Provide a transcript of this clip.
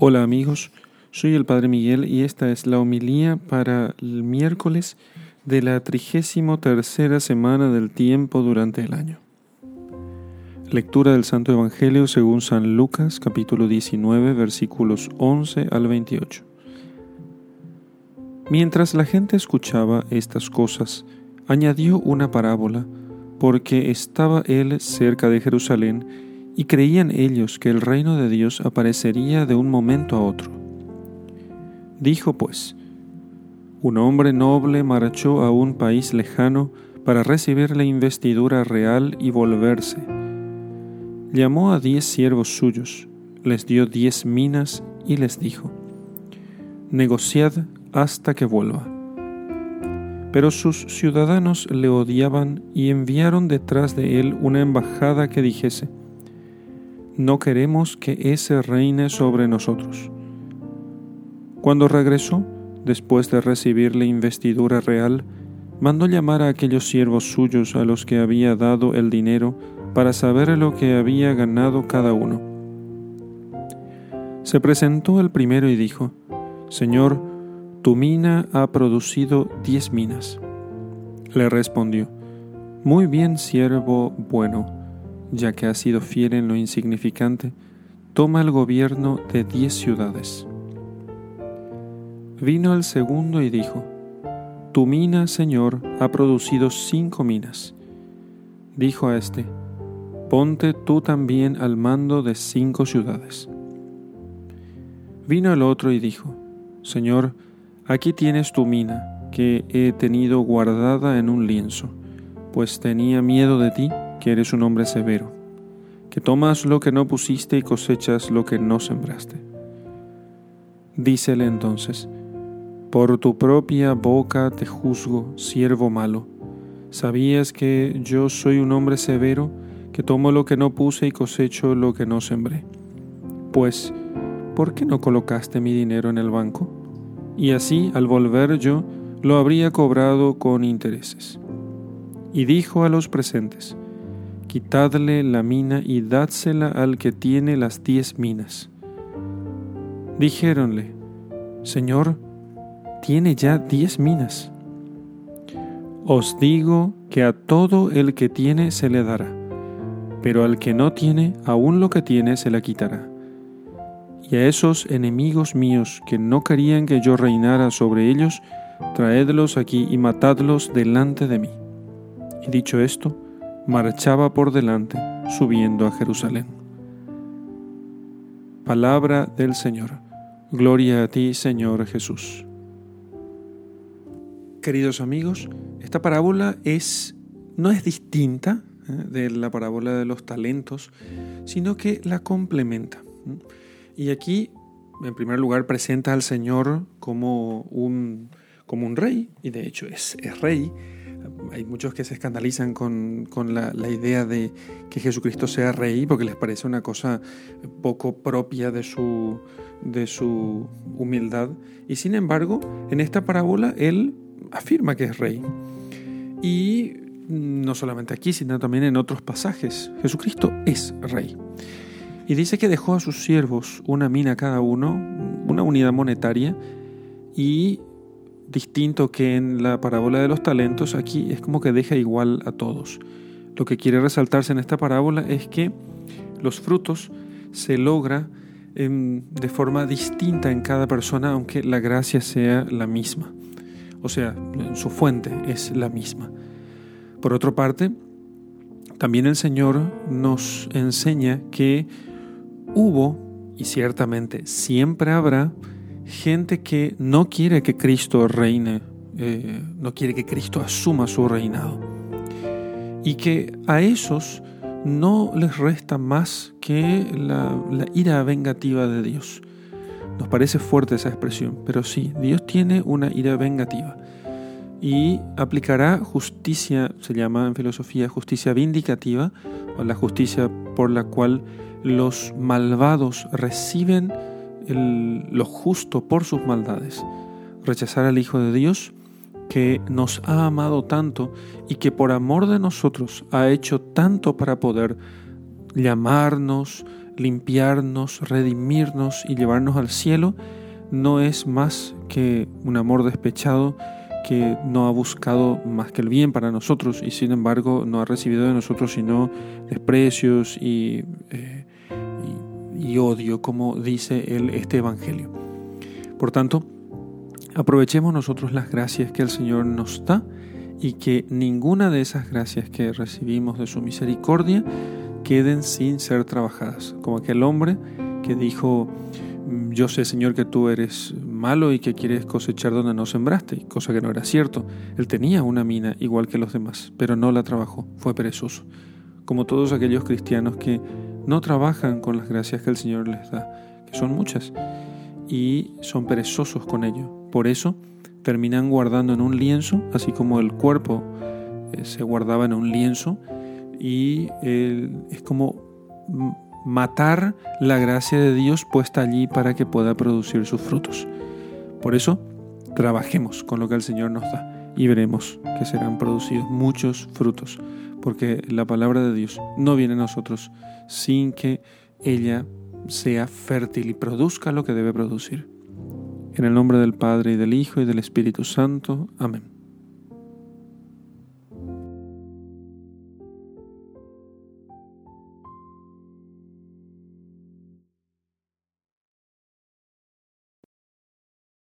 Hola amigos, soy el Padre Miguel y esta es la homilía para el miércoles de la trigésimo tercera semana del tiempo durante el año. Lectura del Santo Evangelio según San Lucas capítulo 19 versículos 11 al 28. Mientras la gente escuchaba estas cosas, añadió una parábola, porque estaba él cerca de Jerusalén y creían ellos que el reino de Dios aparecería de un momento a otro. Dijo pues, un hombre noble marchó a un país lejano para recibir la investidura real y volverse. Llamó a diez siervos suyos, les dio diez minas y les dijo, negociad hasta que vuelva. Pero sus ciudadanos le odiaban y enviaron detrás de él una embajada que dijese, no queremos que ese reine sobre nosotros. Cuando regresó, después de recibir la investidura real, mandó llamar a aquellos siervos suyos a los que había dado el dinero para saber lo que había ganado cada uno. Se presentó el primero y dijo, Señor, tu mina ha producido diez minas. Le respondió, Muy bien, siervo bueno ya que ha sido fiel en lo insignificante, toma el gobierno de diez ciudades. Vino el segundo y dijo, Tu mina, Señor, ha producido cinco minas. Dijo a éste, Ponte tú también al mando de cinco ciudades. Vino el otro y dijo, Señor, aquí tienes tu mina, que he tenido guardada en un lienzo, pues tenía miedo de ti que eres un hombre severo, que tomas lo que no pusiste y cosechas lo que no sembraste. Dícele entonces, por tu propia boca te juzgo, siervo malo. ¿Sabías que yo soy un hombre severo, que tomo lo que no puse y cosecho lo que no sembré? Pues, ¿por qué no colocaste mi dinero en el banco? Y así, al volver yo, lo habría cobrado con intereses. Y dijo a los presentes, quitadle la mina y dádsela al que tiene las diez minas. Dijéronle, Señor, tiene ya diez minas. Os digo que a todo el que tiene se le dará, pero al que no tiene, aún lo que tiene se le quitará. Y a esos enemigos míos que no querían que yo reinara sobre ellos, traedlos aquí y matadlos delante de mí. Y dicho esto, marchaba por delante, subiendo a Jerusalén. Palabra del Señor. Gloria a ti, Señor Jesús. Queridos amigos, esta parábola es no es distinta ¿eh? de la parábola de los talentos, sino que la complementa. Y aquí, en primer lugar, presenta al Señor como un, como un rey, y de hecho es, es rey, hay muchos que se escandalizan con, la, idea de que Jesucristo sea rey porque les parece una cosa poco propia de su, de su humildad. Y sin embargo, en esta parábola Él afirma que es rey. Y no solamente aquí, sino también en otros pasajes. Jesucristo es rey. Y dice que dejó a sus siervos una mina cada uno, una unidad monetaria, y distinto que en la parábola de los talentos, aquí es como que deja igual a todos. Lo que quiere resaltarse en esta parábola es que los frutos se logra de forma distinta en cada persona, aunque la gracia sea la misma. O sea, su fuente es la misma. Por otra parte, también el Señor nos enseña que hubo, y ciertamente siempre habrá, gente que no quiere que Cristo reine, eh, no quiere que Cristo asuma su reinado. Y que a esos no les resta más que la, la ira vengativa de Dios. Nos parece fuerte esa expresión, pero sí, Dios tiene una ira vengativa y aplicará justicia, se llama en filosofía justicia vindicativa, o la justicia por la cual los malvados reciben lo justo por sus maldades, rechazar al Hijo de Dios que nos ha amado tanto y que por amor de nosotros ha hecho tanto para poder llamarnos, limpiarnos, redimirnos y llevarnos al cielo, no es más que un amor despechado que no ha buscado más que el bien para nosotros y sin embargo no ha recibido de nosotros sino desprecios y, eh, y, odio, como dice el, este Evangelio. Por tanto, aprovechemos nosotros las gracias que el Señor nos da y que ninguna de esas gracias que recibimos de su misericordia queden sin ser trabajadas, como aquel hombre que dijo, mm, yo sé Señor que tú eres malo y que quieres cosechar donde no sembraste, cosa que no era cierto. Él tenía una mina igual que los demás, pero no la trabajó, fue perezoso, como todos aquellos cristianos que no trabajan con las gracias que el Señor les da, que son muchas, y son perezosos con ello. Por eso terminan guardando en un lienzo, así como el cuerpo eh, se guardaba en un lienzo, y es como matar la gracia de Dios puesta allí para que pueda producir sus frutos. Por eso, trabajemos con lo que el Señor nos da y veremos que serán producidos muchos frutos, porque la palabra de Dios no viene a nosotros sin que ella sea fértil y produzca lo que debe producir. En el nombre del Padre y del Hijo y del Espíritu Santo. Amén.